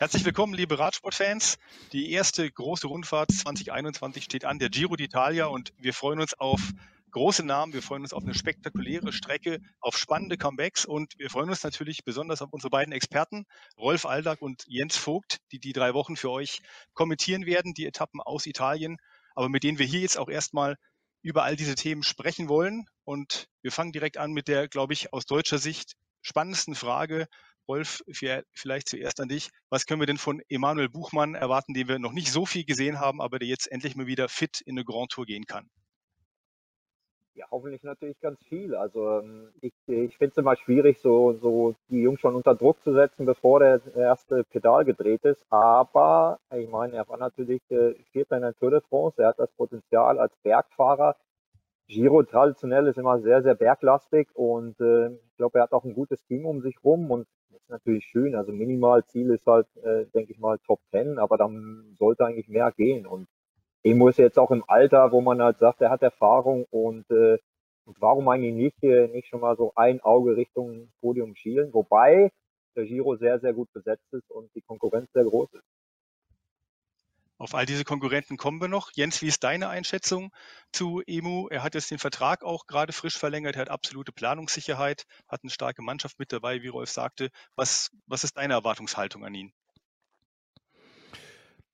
Herzlich willkommen, liebe Radsportfans. Die erste große Rundfahrt 2021 steht an, der Giro d'Italia, und wir freuen uns auf große Namen, wir freuen uns auf eine spektakuläre Strecke, auf spannende Comebacks und wir freuen uns natürlich besonders auf unsere beiden Experten, Rolf Aldag und Jens Vogt, die die drei Wochen für euch kommentieren werden, die Etappen aus Italien, aber mit denen wir hier jetzt auch erstmal über all diese Themen sprechen wollen. Und wir fangen direkt an mit der, glaube ich, aus deutscher Sicht spannendsten Frage. Rolf, vielleicht zuerst an dich. Was können wir denn von Emanuel Buchmann erwarten, den wir noch nicht so viel gesehen haben, aber der jetzt endlich mal wieder fit in eine Grand Tour gehen kann? Ja, hoffentlich natürlich ganz viel. Also ähm, ich, ich finde es immer schwierig, so, so die Jungs schon unter Druck zu setzen, bevor der erste Pedal gedreht ist. Aber ich meine, er war natürlich äh, Vierter in der Tour de France. Er hat das Potenzial als Bergfahrer. Giro traditionell ist immer sehr, sehr berglastig und äh, ich glaube, er hat auch ein gutes Team um sich rum und ist natürlich schön. Also Minimalziel ist halt, äh, denke ich mal, Top 10, aber dann sollte eigentlich mehr gehen. Und Emo ist jetzt auch im Alter, wo man halt sagt, er hat Erfahrung und, äh, und warum eigentlich nicht, äh, nicht schon mal so ein Auge Richtung Podium schielen, wobei der Giro sehr, sehr gut besetzt ist und die Konkurrenz sehr groß ist. Auf all diese Konkurrenten kommen wir noch. Jens, wie ist deine Einschätzung zu Emu? Er hat jetzt den Vertrag auch gerade frisch verlängert, er hat absolute Planungssicherheit, hat eine starke Mannschaft mit dabei, wie Rolf sagte. Was, was ist deine Erwartungshaltung an ihn?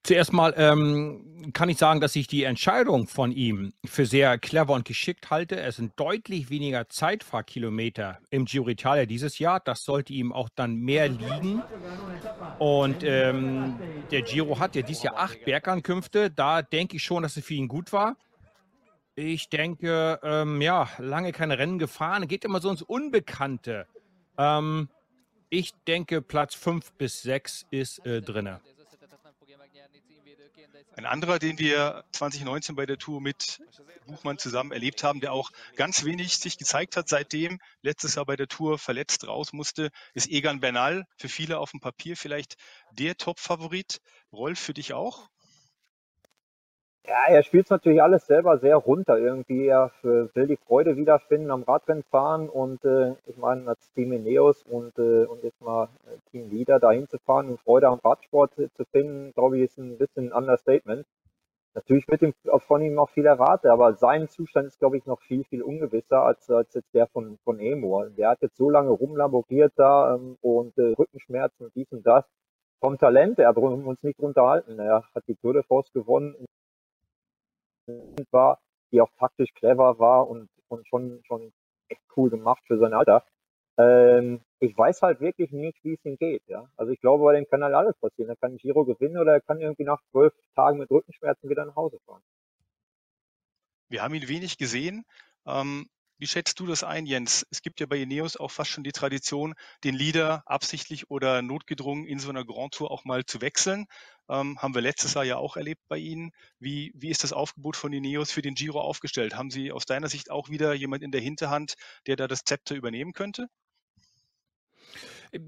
Zuerst mal ähm, kann ich sagen, dass ich die Entscheidung von ihm für sehr clever und geschickt halte. Es sind deutlich weniger Zeitfahrkilometer im Giro d'Italia dieses Jahr. Das sollte ihm auch dann mehr liegen. Und ähm, der Giro hat ja dieses Jahr acht Bergankünfte. Da denke ich schon, dass es für ihn gut war. Ich denke, ähm, ja, lange keine Rennen gefahren. Geht immer so ins Unbekannte. Ähm, ich denke, Platz fünf bis sechs ist äh, drinne. Ein anderer, den wir 2019 bei der Tour mit Buchmann zusammen erlebt haben, der auch ganz wenig sich gezeigt hat seitdem, letztes Jahr bei der Tour verletzt raus musste, ist Egan Bernal. Für viele auf dem Papier vielleicht der Top-Favorit. Rolf, für dich auch? Ja, er spielt es natürlich alles selber sehr runter. Irgendwie, er will die Freude wiederfinden am Radrennfahren und äh, ich meine, als Team Ineos und, äh, und jetzt mal äh, Team Leader dahin zu fahren und Freude am Radsport zu finden, glaube ich, ist ein bisschen ein Understatement. Natürlich wird ihm, von ihm noch viel erwartet, aber sein Zustand ist, glaube ich, noch viel, viel ungewisser als, als jetzt der von, von Emo. Der hat jetzt so lange rumlaboriert da ähm, und äh, Rückenschmerzen und dies und das. Vom Talent, er wir uns nicht unterhalten. Er hat die Tour de France gewonnen war, die auch taktisch clever war und, und schon, schon echt cool gemacht für sein Alter. Ähm, ich weiß halt wirklich nicht, wie es ihm geht. Ja? Also ich glaube, bei dem kann halt alles passieren. Er kann Giro gewinnen oder er kann irgendwie nach zwölf Tagen mit Rückenschmerzen wieder nach Hause fahren. Wir haben ihn wenig gesehen. Ähm, wie schätzt du das ein, Jens? Es gibt ja bei Ineos auch fast schon die Tradition, den Leader absichtlich oder notgedrungen in so einer Grand Tour auch mal zu wechseln. Ähm, haben wir letztes Jahr ja auch erlebt bei Ihnen. Wie, wie ist das Aufgebot von Ineos für den Giro aufgestellt? Haben Sie aus deiner Sicht auch wieder jemand in der Hinterhand, der da das Zepter übernehmen könnte?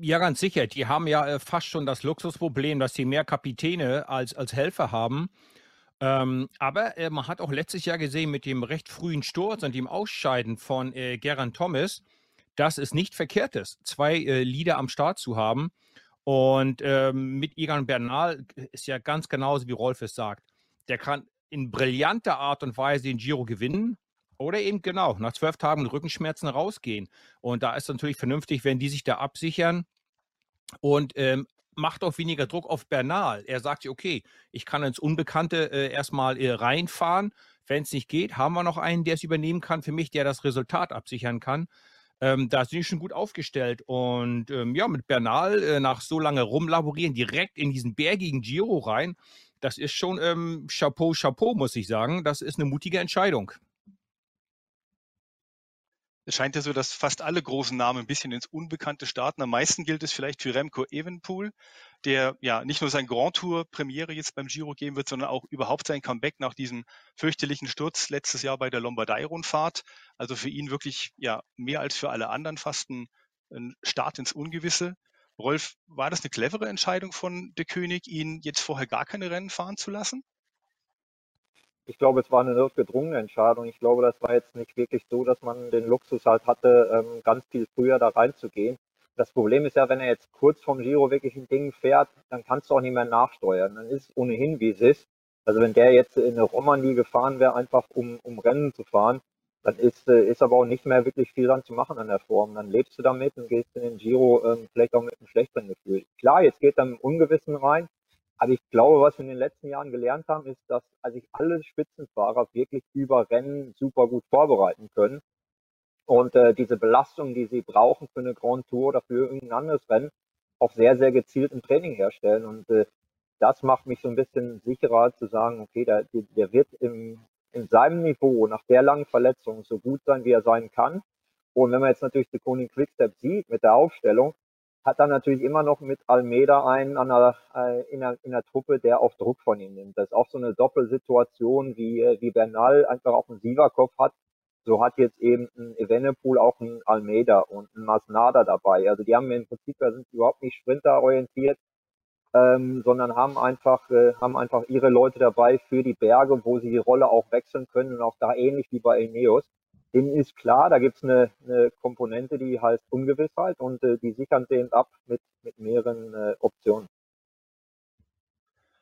Ja, ganz sicher. Die haben ja äh, fast schon das Luxusproblem, dass sie mehr Kapitäne als, als Helfer haben. Ähm, aber äh, man hat auch letztes Jahr gesehen mit dem recht frühen Sturz und dem Ausscheiden von äh, Geran Thomas, dass es nicht verkehrt ist, zwei äh, Lieder am Start zu haben. Und ähm, mit Egan Bernal ist ja ganz genauso, wie Rolf es sagt. Der kann in brillanter Art und Weise den Giro gewinnen oder eben genau nach zwölf Tagen Rückenschmerzen rausgehen. Und da ist natürlich vernünftig, wenn die sich da absichern und ähm, macht auch weniger Druck auf Bernal. Er sagt sich, okay, ich kann ins Unbekannte äh, erstmal äh, reinfahren. Wenn es nicht geht, haben wir noch einen, der es übernehmen kann für mich, der das Resultat absichern kann. Ähm, da sind die schon gut aufgestellt. Und ähm, ja, mit Bernal äh, nach so lange rumlaborieren, direkt in diesen bergigen Giro rein, das ist schon ähm, Chapeau, Chapeau, muss ich sagen. Das ist eine mutige Entscheidung. es scheint ja so, dass fast alle großen Namen ein bisschen ins Unbekannte starten. Am meisten gilt es vielleicht für Remco Evenpool, der ja nicht nur sein Grand Tour Premiere jetzt beim Giro geben wird, sondern auch überhaupt sein Comeback nach diesem fürchterlichen Sturz letztes Jahr bei der Lombardei-Rundfahrt. Also für ihn wirklich ja mehr als für alle anderen fast ein, ein Start ins Ungewisse. Rolf, war das eine clevere Entscheidung von De König, ihn jetzt vorher gar keine Rennen fahren zu lassen? ich glaube, es war eine notgedrungene Entscheidung. Ich glaube, das war jetzt nicht wirklich so, dass man den Luxus halt hatte, ähm, ganz viel früher da reinzugehen. Das Problem ist ja, wenn er jetzt kurz vom Giro wirklich ein Ding fährt, dann kannst du auch nicht mehr nachsteuern. Dann ist ohnehin, wie es ist. Also wenn der jetzt in eine Romandie gefahren wäre, einfach um, um Rennen zu fahren, dann ist, äh, ist aber auch nicht mehr wirklich viel dran zu machen an der Form. Dann lebst du damit und gehst in den Giro ähm, vielleicht auch mit einem schlechteren Gefühl. Klar, jetzt geht dann im Ungewissen rein, aber ich glaube, was wir in den letzten Jahren gelernt haben, ist, dass sich alle Spitzenfahrer wirklich über Rennen super gut vorbereiten können. Und äh, diese Belastung, die sie brauchen für eine Grand Tour oder für irgendein anderes Rennen, auch sehr, sehr gezielt im Training herstellen. Und äh, das macht mich so ein bisschen sicherer zu sagen, okay, der, der wird im, in seinem Niveau nach der langen Verletzung so gut sein, wie er sein kann. Und wenn man jetzt natürlich die Koning Quickstep sieht mit der Aufstellung, hat dann natürlich immer noch mit Almeida einen an der, äh, in, der, in der Truppe, der auch Druck von ihm nimmt. Das ist auch so eine Doppelsituation, wie, äh, wie Bernal einfach auch einen Sieverkopf hat. So hat jetzt eben ein Evenepoel auch einen Almeida und einen Masnada dabei. Also die haben im Prinzip, da sind überhaupt nicht sprinterorientiert, ähm, sondern haben einfach, äh, haben einfach ihre Leute dabei für die Berge, wo sie die Rolle auch wechseln können und auch da ähnlich wie bei Ineos denen ist klar, da gibt es eine, eine, Komponente, die heißt Ungewissheit und äh, die sichern den ab mit, mit mehreren äh, Optionen.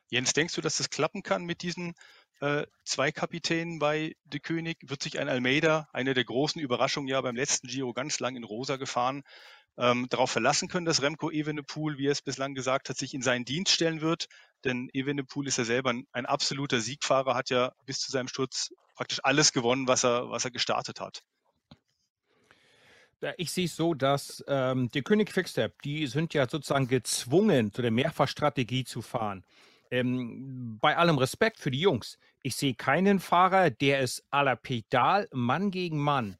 Jens, denkst du, dass das klappen kann mit diesen äh, zwei Kapitänen bei De König? Wird sich ein Almeida, eine der großen Überraschungen ja beim letzten Giro ganz lang in Rosa gefahren, ähm, darauf verlassen können, dass Remco Evenepoel, wie er es bislang gesagt hat, sich in seinen Dienst stellen wird? Denn Evenepoel ist ja selber ein, ein absoluter Siegfahrer, hat ja bis zu seinem Sturz praktisch alles gewonnen, was er, was er gestartet hat. Ich sehe es so, dass ähm, die König Quickstep, die sind ja sozusagen gezwungen, zu der Mehrfachstrategie zu fahren. Ähm, bei allem Respekt für die Jungs, ich sehe keinen Fahrer, der es à la Pedal Mann gegen Mann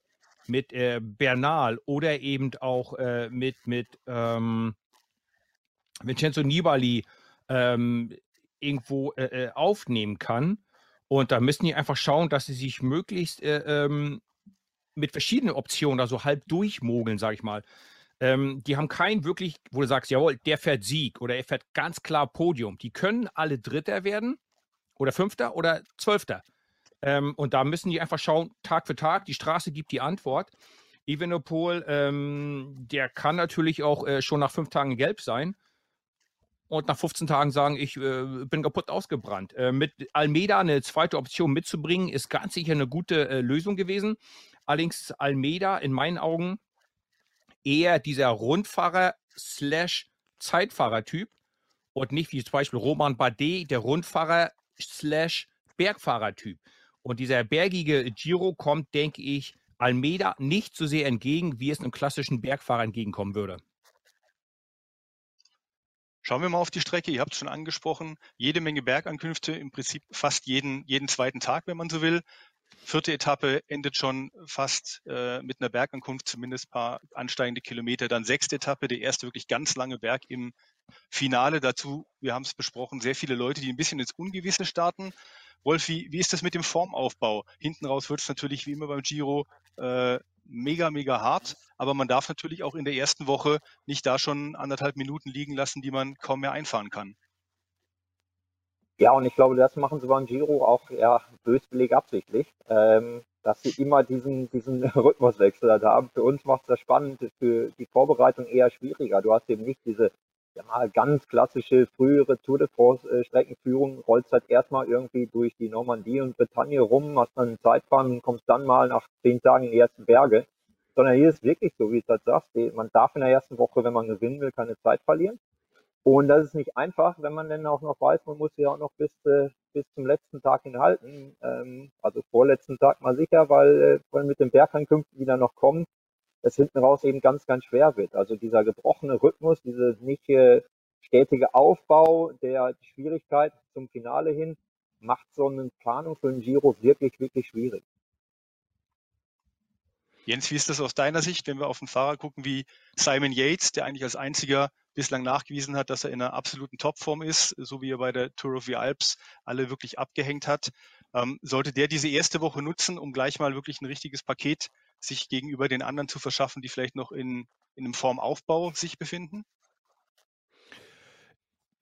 mit äh, Bernal oder eben auch äh, mit, mit ähm, Vincenzo Nibali ähm, irgendwo äh, äh aufnehmen kann. Und da müssen die einfach schauen, dass sie sich möglichst äh, ähm, mit verschiedenen Optionen, also halb durchmogeln, sage ich mal. Ähm, die haben keinen wirklich, wo du sagst, jawohl, der fährt Sieg oder er fährt ganz klar Podium. Die können alle Dritter werden oder Fünfter oder Zwölfter. Ähm, und da müssen die einfach schauen, Tag für Tag, die Straße gibt die Antwort. Evenepoel, ähm, der kann natürlich auch äh, schon nach fünf Tagen gelb sein und nach 15 Tagen sagen, ich äh, bin kaputt ausgebrannt. Äh, mit Almeida eine zweite Option mitzubringen, ist ganz sicher eine gute äh, Lösung gewesen. Allerdings Almeida in meinen Augen eher dieser Rundfahrer slash Zeitfahrer-Typ und nicht wie zum Beispiel Roman Bardet, der Rundfahrer slash Bergfahrer-Typ. Und dieser bergige Giro kommt, denke ich, Almeida nicht so sehr entgegen, wie es einem klassischen Bergfahrer entgegenkommen würde. Schauen wir mal auf die Strecke. Ihr habt es schon angesprochen. Jede Menge Bergankünfte, im Prinzip fast jeden, jeden zweiten Tag, wenn man so will. Vierte Etappe endet schon fast äh, mit einer Bergankunft, zumindest ein paar ansteigende Kilometer. Dann sechste Etappe, der erste wirklich ganz lange Berg im Finale. Dazu, wir haben es besprochen, sehr viele Leute, die ein bisschen ins Ungewisse starten. Wolf, wie, wie ist das mit dem Formaufbau? Hinten raus wird es natürlich wie immer beim Giro äh, mega, mega hart. Aber man darf natürlich auch in der ersten Woche nicht da schon anderthalb Minuten liegen lassen, die man kaum mehr einfahren kann. Ja, und ich glaube, das machen sie beim Giro auch ja, böswillig absichtlich, ähm, dass sie immer diesen, diesen Rhythmuswechsel haben. Für uns macht es das spannend, für die Vorbereitung eher schwieriger. Du hast eben nicht diese ja ganz klassische frühere Tour de France äh, Streckenführung, rollst halt erstmal irgendwie durch die Normandie und Bretagne rum, hast dann Zeitfahren und kommst dann mal nach zehn Tagen in die ersten Berge. Sondern hier ist wirklich so, wie es halt sagst, man darf in der ersten Woche, wenn man gewinnen will, keine Zeit verlieren. Und das ist nicht einfach, wenn man dann auch noch weiß, man muss ja auch noch bis, äh, bis zum letzten Tag hinhalten. Ähm, also vorletzten Tag mal sicher, weil, äh, weil mit den Bergankünften, die dann noch kommen, es hinten raus eben ganz, ganz schwer wird. Also dieser gebrochene Rhythmus, dieser nicht äh, stetige Aufbau, der Schwierigkeit zum Finale hin, macht so eine Planung für einen Giro wirklich, wirklich schwierig. Jens, wie ist das aus deiner Sicht, wenn wir auf einen Fahrer gucken wie Simon Yates, der eigentlich als einziger bislang nachgewiesen hat, dass er in einer absoluten Topform ist, so wie er bei der Tour of the Alps alle wirklich abgehängt hat. Ähm, sollte der diese erste Woche nutzen, um gleich mal wirklich ein richtiges Paket sich gegenüber den anderen zu verschaffen, die vielleicht noch in, in einem Formaufbau sich befinden?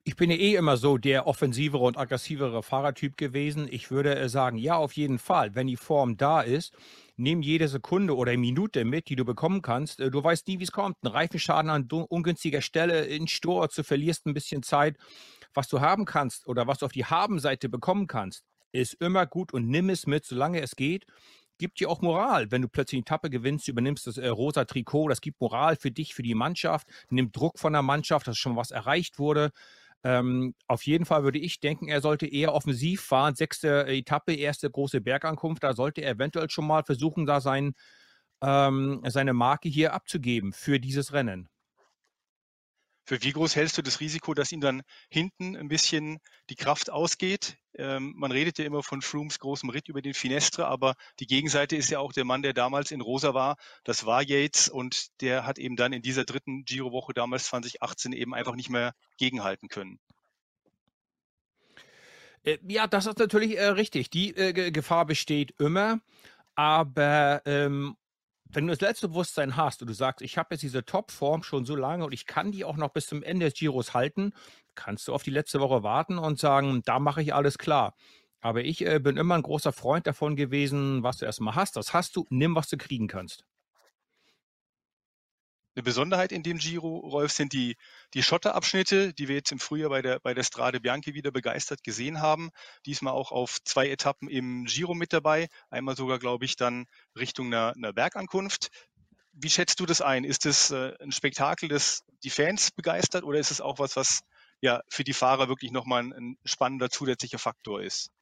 Ich bin ja eh immer so der offensivere und aggressivere Fahrertyp gewesen. Ich würde äh, sagen, ja, auf jeden Fall. Wenn die Form da ist, nimm jede Sekunde oder Minute mit, die du bekommen kannst. Äh, du weißt nie, wie es kommt. Ein Reifenschaden an ungünstiger Stelle, in Sturz, du verlierst ein bisschen Zeit. Was du haben kannst oder was du auf die Habenseite bekommen kannst, ist immer gut und nimm es mit, solange es geht. Gibt dir auch Moral, wenn du plötzlich eine Tappe gewinnst, übernimmst das äh, rosa Trikot, das gibt Moral für dich, für die Mannschaft, nimmt Druck von der Mannschaft, dass schon was erreicht wurde. Ähm, auf jeden Fall würde ich denken, er sollte eher offensiv fahren. Sechste Etappe, erste große Bergankunft. Da sollte er eventuell schon mal versuchen, da sein, ähm, seine Marke hier abzugeben für dieses Rennen. Für wie groß hältst du das Risiko, dass ihm dann hinten ein bisschen die Kraft ausgeht? Ähm, man redet ja immer von Frooms großem Ritt über den Finestre, aber die Gegenseite ist ja auch der Mann, der damals in Rosa war. Das war Yates und der hat eben dann in dieser dritten Giro-Woche damals 2018 eben einfach nicht mehr gegenhalten können. Äh, ja, das ist natürlich äh, richtig. Die äh, Gefahr besteht immer. Aber ähm, wenn du das letzte Bewusstsein hast und du sagst, ich habe jetzt diese Topform schon so lange und ich kann die auch noch bis zum Ende des Giros halten, kannst du auf die letzte Woche warten und sagen, da mache ich alles klar. Aber ich äh, bin immer ein großer Freund davon gewesen, was du erstmal hast, das hast du, nimm, was du kriegen kannst. Eine Besonderheit in dem Giro, Rolf, sind die, die Schotterabschnitte, die wir jetzt im Frühjahr bei der, bei der Strade Bianchi wieder begeistert gesehen haben. Diesmal auch auf zwei Etappen im Giro mit dabei. Einmal sogar, glaube ich, dann Richtung einer, einer Bergankunft. Wie schätzt du das ein? Ist es äh, ein Spektakel, das die Fans begeistert oder ist es auch was, was ja für die Fahrer wirklich nochmal ein, ein spannender zusätzlicher Faktor ist?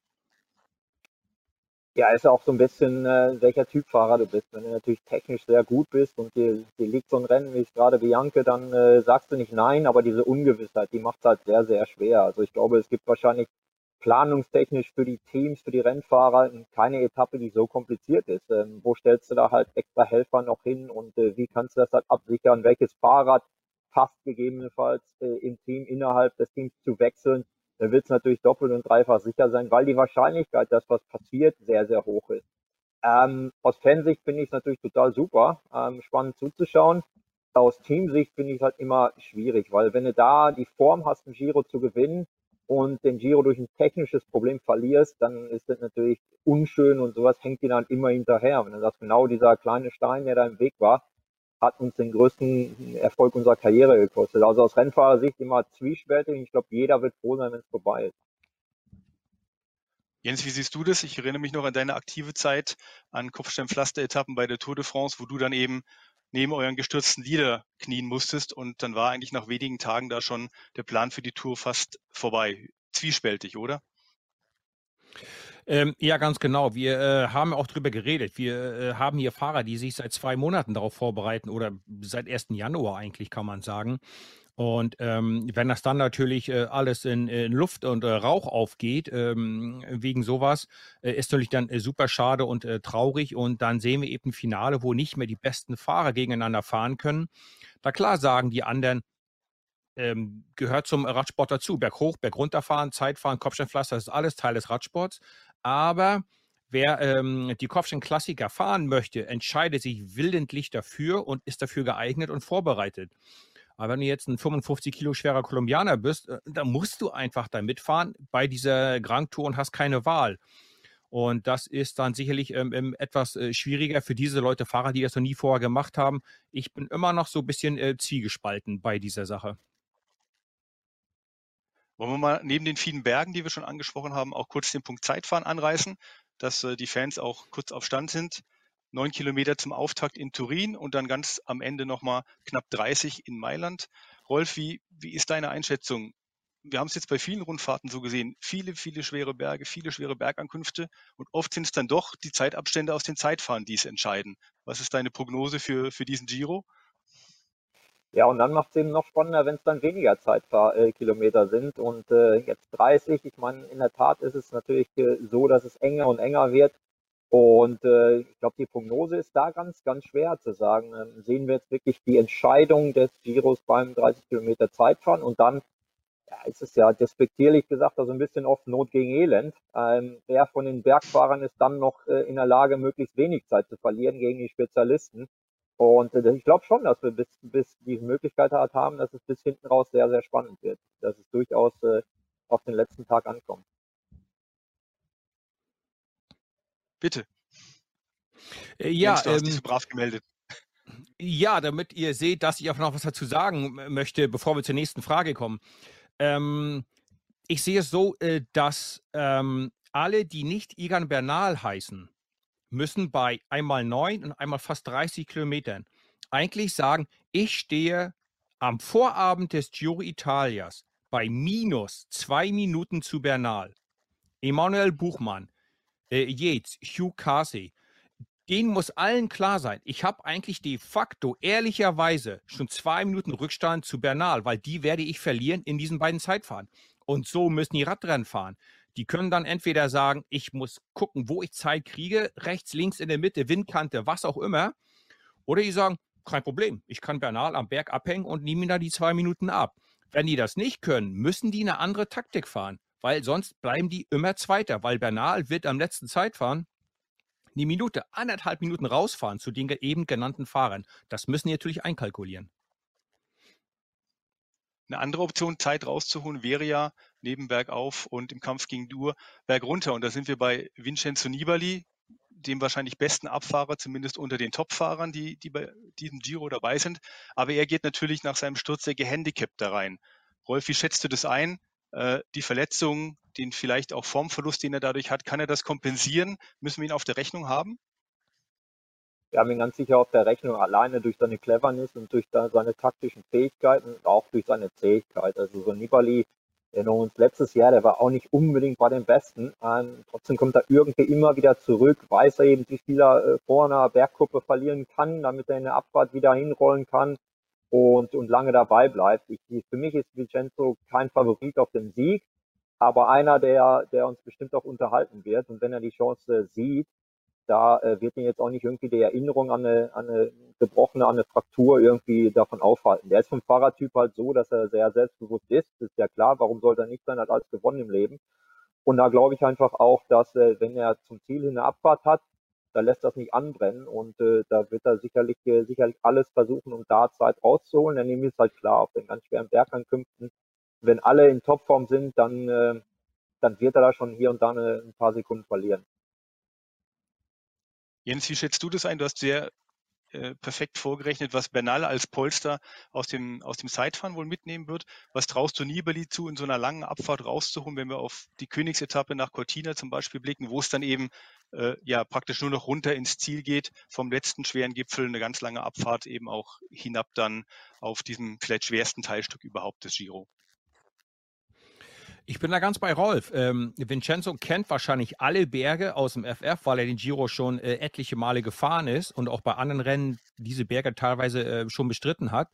Ja, ist auch so ein bisschen, äh, welcher Typ Fahrer du bist. Wenn du natürlich technisch sehr gut bist und dir, dir liegt so ein Rennen wie ich gerade Bianche, dann äh, sagst du nicht nein, aber diese Ungewissheit, die macht es halt sehr, sehr schwer. Also ich glaube, es gibt wahrscheinlich planungstechnisch für die Teams, für die Rennfahrer keine Etappe, die so kompliziert ist. Ähm, wo stellst du da halt extra Helfer noch hin und äh, wie kannst du das halt absichern? Welches Fahrrad passt gegebenenfalls äh, im Team innerhalb des Teams zu wechseln? Dann wird es natürlich doppelt und dreifach sicher sein, weil die Wahrscheinlichkeit, dass was passiert, sehr, sehr hoch ist. Ähm, aus Fansicht finde ich es natürlich total super, ähm, spannend zuzuschauen. Aus Teamsicht finde ich es halt immer schwierig, weil wenn du da die Form hast, ein Giro zu gewinnen und den Giro durch ein technisches Problem verlierst, dann ist das natürlich unschön und sowas hängt dir dann immer hinterher. Wenn du sagst, genau dieser kleine Stein, der da im Weg war, hat uns den größten Erfolg unserer Karriere gekostet. Also aus Rennfahrersicht immer zwiespältig. Ich glaube, jeder wird froh sein, wenn es vorbei ist. Jens, wie siehst du das? Ich erinnere mich noch an deine aktive Zeit an Kopfsteinpflaster-Etappen bei der Tour de France, wo du dann eben neben euren gestürzten Lieder knien musstest und dann war eigentlich nach wenigen Tagen da schon der Plan für die Tour fast vorbei. Zwiespältig, oder? Ähm, ja, ganz genau. Wir äh, haben auch drüber geredet. Wir äh, haben hier Fahrer, die sich seit zwei Monaten darauf vorbereiten oder seit 1. Januar eigentlich, kann man sagen. Und ähm, wenn das dann natürlich äh, alles in, in, Luft und äh, Rauch aufgeht, ähm, wegen sowas, äh, ist natürlich dann äh, super schade und äh, traurig. Und dann sehen wir eben ein Finale, wo nicht mehr die besten Fahrer gegeneinander fahren können. Da klar sagen die anderen, ähm, gehört zum Radsport dazu. Berghoch, Bergunterfahren, Zeitfahren, Kopfsteinpflaster, das ist alles Teil des Radsports. Aber wer ähm, die Kopfstein-Klassiker fahren möchte, entscheidet sich willentlich dafür und ist dafür geeignet und vorbereitet. Aber wenn du jetzt ein 55 Kilo schwerer Kolumbianer bist, äh, dann musst du einfach da mitfahren bei dieser Grand Tour und hast keine Wahl. Und das ist dann sicherlich ähm, ähm, etwas äh, schwieriger für diese Leute, Fahrer, die das noch nie vorher gemacht haben. Ich bin immer noch so ein bisschen äh, zwiegespalten bei dieser Sache. Wollen wir mal neben den vielen Bergen, die wir schon angesprochen haben, auch kurz den Punkt Zeitfahren anreißen, dass äh, die Fans auch kurz auf Stand sind. Neun Kilometer zum Auftakt in Turin und dann ganz am Ende nochmal knapp 30 in Mailand. Rolf, wie, wie ist deine Einschätzung? Wir haben es jetzt bei vielen Rundfahrten so gesehen. Viele, viele schwere Berge, viele schwere Bergankünfte und oft sind es dann doch die Zeitabstände aus den Zeitfahren, die es entscheiden. Was ist deine Prognose für, für diesen Giro? Ja, und dann macht es eben noch spannender, wenn es dann weniger Zeitkilometer sind und äh, jetzt 30. Ich meine, in der Tat ist es natürlich äh, so, dass es enger und enger wird. Und äh, ich glaube, die Prognose ist da ganz, ganz schwer zu sagen. Ähm, sehen wir jetzt wirklich die Entscheidung des Giros beim 30 Kilometer Zeitfahren und dann ja, ist es ja despektierlich gesagt, also ein bisschen oft Not gegen Elend. Ähm, wer von den Bergfahrern ist dann noch äh, in der Lage, möglichst wenig Zeit zu verlieren gegen die Spezialisten? Und äh, ich glaube schon, dass wir bis, bis die Möglichkeit haben, dass es bis hinten raus sehr, sehr spannend wird. Dass es durchaus äh, auf den letzten Tag ankommt. Bitte. Äh, ja, Jens, du hast ähm, dich so brav gemeldet. ja, damit ihr seht, dass ich auch noch was dazu sagen m- möchte, bevor wir zur nächsten Frage kommen. Ähm, ich sehe es so, äh, dass ähm, alle, die nicht Egan Bernal heißen, müssen bei einmal neun und einmal fast 30 Kilometern eigentlich sagen, ich stehe am Vorabend des Giro Italias bei minus zwei Minuten zu Bernal. Emanuel Buchmann, äh, Yates, Hugh Carthy, denen muss allen klar sein, ich habe eigentlich de facto ehrlicherweise schon zwei Minuten Rückstand zu Bernal, weil die werde ich verlieren in diesen beiden Zeitfahren. Und so müssen die Radrennen fahren. Die können dann entweder sagen, ich muss gucken, wo ich Zeit kriege, rechts, links, in der Mitte, Windkante, was auch immer. Oder die sagen, kein Problem, ich kann Bernal am Berg abhängen und nehme ihm da die zwei Minuten ab. Wenn die das nicht können, müssen die eine andere Taktik fahren, weil sonst bleiben die immer Zweiter, weil Bernal wird am letzten Zeitfahren eine Minute, anderthalb Minuten rausfahren zu den eben genannten Fahrern. Das müssen die natürlich einkalkulieren. Eine andere Option, Zeit rauszuholen, wäre ja neben bergauf und im Kampf gegen Dur bergunter. Und da sind wir bei Vincenzo Nibali, dem wahrscheinlich besten Abfahrer, zumindest unter den Top-Fahrern, die, die bei diesem Giro dabei sind. Aber er geht natürlich nach seinem Sturz sehr gehandicapt da rein. Rolf, wie schätzt du das ein? Äh, die Verletzung, den vielleicht auch Formverlust, den er dadurch hat, kann er das kompensieren? Müssen wir ihn auf der Rechnung haben? Wir haben ihn ganz sicher auf der Rechnung alleine durch seine Cleverness und durch seine taktischen Fähigkeiten und auch durch seine Zähigkeit. Also so Nibali, erinnern uns letztes Jahr, der war auch nicht unbedingt bei den Besten. Ähm, trotzdem kommt er irgendwie immer wieder zurück, weiß er eben, wie viel er äh, vor einer Bergkuppe verlieren kann, damit er in der Abfahrt wieder hinrollen kann und, und lange dabei bleibt. Ich, für mich ist Vincenzo kein Favorit auf den Sieg, aber einer, der, der uns bestimmt auch unterhalten wird. Und wenn er die Chance sieht, da äh, wird ihn jetzt auch nicht irgendwie die Erinnerung an eine, an eine gebrochene, an eine Fraktur irgendwie davon aufhalten. Der ist vom Fahrertyp halt so, dass er sehr selbstbewusst ist. Das ist ja klar, warum sollte er nicht sein, hat alles gewonnen im Leben. Und da glaube ich einfach auch, dass äh, wenn er zum Ziel hin eine Abfahrt hat, da lässt das nicht anbrennen und äh, da wird er sicherlich äh, sicherlich alles versuchen, um da Zeit rauszuholen. Denn ihm ist halt klar, auf den ganz schweren Bergankünften, wenn alle in Topform sind, dann äh, dann wird er da schon hier und da eine, ein paar Sekunden verlieren. Jens, wie schätzt du das ein? Du hast sehr äh, perfekt vorgerechnet, was Bernal als Polster aus dem, aus dem Zeitfahren wohl mitnehmen wird. Was traust du Nibali zu, in so einer langen Abfahrt rauszuholen, wenn wir auf die Königsetappe nach Cortina zum Beispiel blicken, wo es dann eben äh, ja praktisch nur noch runter ins Ziel geht, vom letzten schweren Gipfel eine ganz lange Abfahrt eben auch hinab dann auf diesem vielleicht schwersten Teilstück überhaupt des Giro. Ich bin da ganz bei Rolf. Ähm, Vincenzo kennt wahrscheinlich alle Berge aus dem FF, weil er den Giro schon äh, etliche Male gefahren ist und auch bei anderen Rennen diese Berge teilweise äh, schon bestritten hat.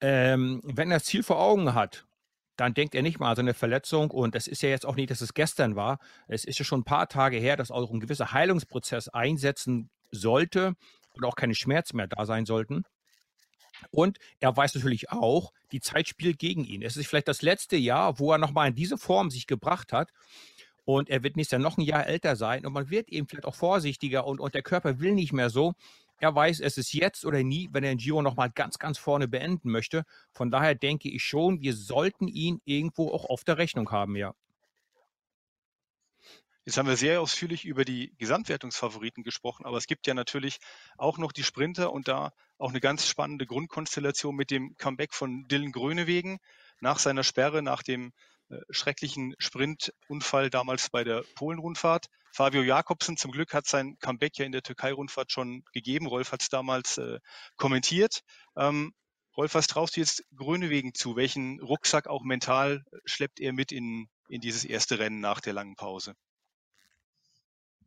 Ähm, wenn er das Ziel vor Augen hat, dann denkt er nicht mal an seine Verletzung und es ist ja jetzt auch nicht, dass es gestern war. Es ist ja schon ein paar Tage her, dass auch ein gewisser Heilungsprozess einsetzen sollte und auch keine Schmerzen mehr da sein sollten. Und er weiß natürlich auch, die Zeit spielt gegen ihn. Es ist vielleicht das letzte Jahr, wo er nochmal in diese Form sich gebracht hat. Und er wird nächstes Jahr noch ein Jahr älter sein und man wird eben vielleicht auch vorsichtiger und, und der Körper will nicht mehr so. Er weiß, es ist jetzt oder nie, wenn er den Giro nochmal ganz, ganz vorne beenden möchte. Von daher denke ich schon, wir sollten ihn irgendwo auch auf der Rechnung haben, ja. Jetzt haben wir sehr ausführlich über die Gesamtwertungsfavoriten gesprochen, aber es gibt ja natürlich auch noch die Sprinter und da auch eine ganz spannende Grundkonstellation mit dem Comeback von Dylan Grönewegen nach seiner Sperre, nach dem äh, schrecklichen Sprintunfall damals bei der Polen-Rundfahrt. Fabio Jakobsen zum Glück hat sein Comeback ja in der Türkei-Rundfahrt schon gegeben. Rolf hat es damals äh, kommentiert. Ähm, Rolf, was traust du jetzt Grönewegen zu? Welchen Rucksack auch mental schleppt er mit in, in dieses erste Rennen nach der langen Pause?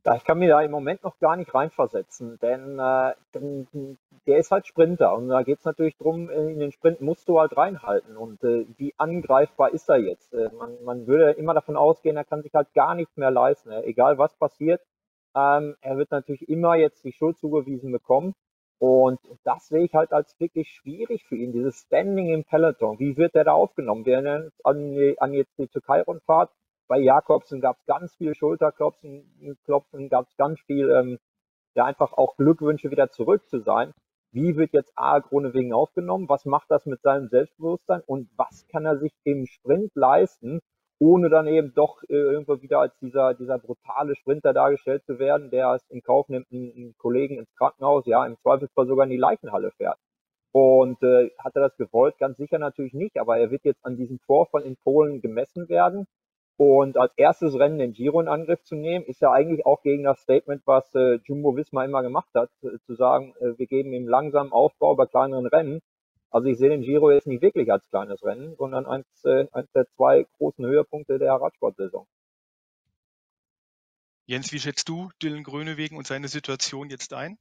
Ja, ich kann mir da im Moment noch gar nicht reinversetzen, denn, äh, denn der ist halt Sprinter und da geht es natürlich drum, in den Sprint musst du halt reinhalten und äh, wie angreifbar ist er jetzt? Äh, man, man würde immer davon ausgehen, er kann sich halt gar nichts mehr leisten, äh, egal was passiert. Ähm, er wird natürlich immer jetzt die Schuld zugewiesen bekommen. Und das sehe ich halt als wirklich schwierig für ihn, dieses Standing im Peloton. Wie wird er da aufgenommen? Wir erinnern uns an, an jetzt die Türkei-Rundfahrt. Bei Jakobsen gab es ganz viel Schulterklopfen, Klopfen, gab es ganz viel, ähm, ja, einfach auch Glückwünsche wieder zurück zu sein. Wie wird jetzt A. Gronewegen aufgenommen? Was macht das mit seinem Selbstbewusstsein? Und was kann er sich im Sprint leisten, ohne dann eben doch äh, irgendwo wieder als dieser, dieser brutale Sprinter dargestellt zu werden, der es in Kauf nimmt, einen, einen Kollegen ins Krankenhaus, ja, im Zweifelsfall sogar in die Leichenhalle fährt. Und äh, hat er das gewollt? Ganz sicher natürlich nicht, aber er wird jetzt an diesem Vorfall in Polen gemessen werden. Und als erstes Rennen den Giro in Angriff zu nehmen, ist ja eigentlich auch gegen das Statement, was äh, Jumbo Visma immer gemacht hat, äh, zu sagen, äh, wir geben ihm langsamen Aufbau bei kleineren Rennen. Also ich sehe den Giro jetzt nicht wirklich als kleines Rennen, sondern eins, äh, eins der zwei großen Höhepunkte der Radsportsaison. Jens, wie schätzt du Dylan Grönewegen und seine Situation jetzt ein?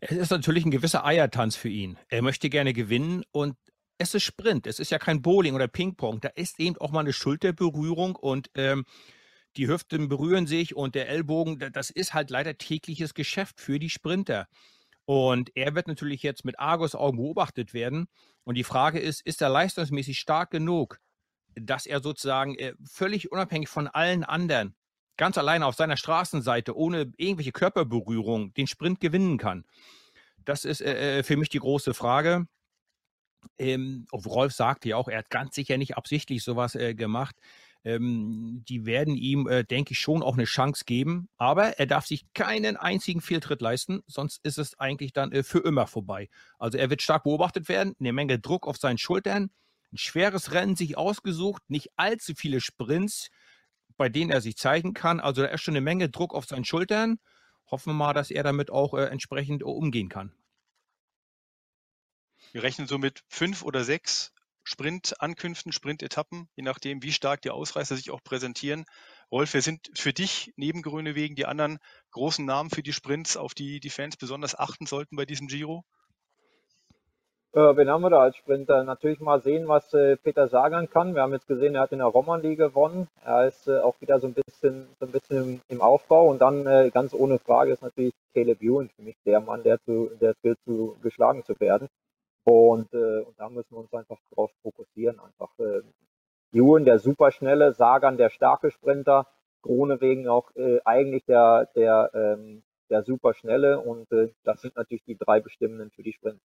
Es ist natürlich ein gewisser Eiertanz für ihn. Er möchte gerne gewinnen und es ist Sprint. Es ist ja kein Bowling oder Ping-Pong. Da ist eben auch mal eine Schulterberührung und ähm, die Hüften berühren sich und der Ellbogen. Das ist halt leider tägliches Geschäft für die Sprinter. Und er wird natürlich jetzt mit Argus-Augen beobachtet werden. Und die Frage ist, ist er leistungsmäßig stark genug, dass er sozusagen äh, völlig unabhängig von allen anderen, ganz alleine auf seiner Straßenseite, ohne irgendwelche Körperberührung, den Sprint gewinnen kann? Das ist äh, äh für mich die große Frage. Ähm, Rolf sagte ja auch, er hat ganz sicher nicht absichtlich sowas äh, gemacht. Ähm, die werden ihm, äh, denke ich, schon auch eine Chance geben. Aber er darf sich keinen einzigen Fehltritt leisten, sonst ist es eigentlich dann äh, für immer vorbei. Also er wird stark beobachtet werden, eine Menge Druck auf seinen Schultern, ein schweres Rennen sich ausgesucht, nicht allzu viele Sprints, bei denen er sich zeigen kann. Also da ist schon eine Menge Druck auf seinen Schultern. Hoffen wir mal, dass er damit auch äh, entsprechend umgehen kann. Wir rechnen so mit fünf oder sechs Sprint-Ankünften, Sprint-Etappen, je nachdem, wie stark die Ausreißer sich auch präsentieren. Rolf, wer sind für dich neben Grönewegen die anderen großen Namen für die Sprints, auf die die Fans besonders achten sollten bei diesem Giro? Äh, wen haben wir da als Sprinter? Natürlich mal sehen, was äh, Peter Sagan kann. Wir haben jetzt gesehen, er hat in der Romandie gewonnen. Er ist äh, auch wieder so ein bisschen, so ein bisschen im, im Aufbau. Und dann äh, ganz ohne Frage ist natürlich Caleb Ewan für mich der Mann, der zu, der zu geschlagen zu werden. Und, äh, und da müssen wir uns einfach darauf fokussieren. Einfach äh, Ewan, der superschnelle, Sagan, der starke Sprinter, Krone wegen auch äh, eigentlich der, der, ähm, der superschnelle. Und äh, das sind natürlich die drei Bestimmenden für die Sprints.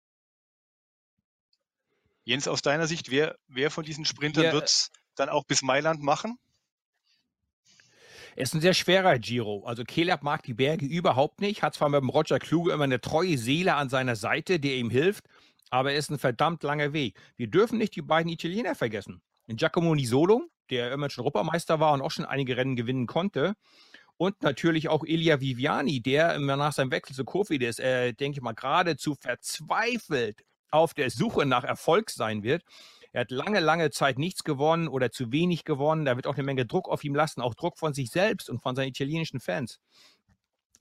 Jens, aus deiner Sicht, wer, wer von diesen Sprintern ja, wird es dann auch bis Mailand machen? Es ist ein sehr schwerer Giro. Also Kelab mag die Berge überhaupt nicht, hat zwar mit dem Roger Kluge immer eine treue Seele an seiner Seite, der ihm hilft, aber es ist ein verdammt langer Weg. Wir dürfen nicht die beiden Italiener vergessen. Giacomo Nisolo, der immer schon Europameister war und auch schon einige Rennen gewinnen konnte. Und natürlich auch Elia Viviani, der nach seinem Wechsel zu Kofi, ist, äh, denke ich mal, geradezu verzweifelt auf der Suche nach Erfolg sein wird. Er hat lange, lange Zeit nichts gewonnen oder zu wenig gewonnen. Da wird auch eine Menge Druck auf ihm lassen, auch Druck von sich selbst und von seinen italienischen Fans.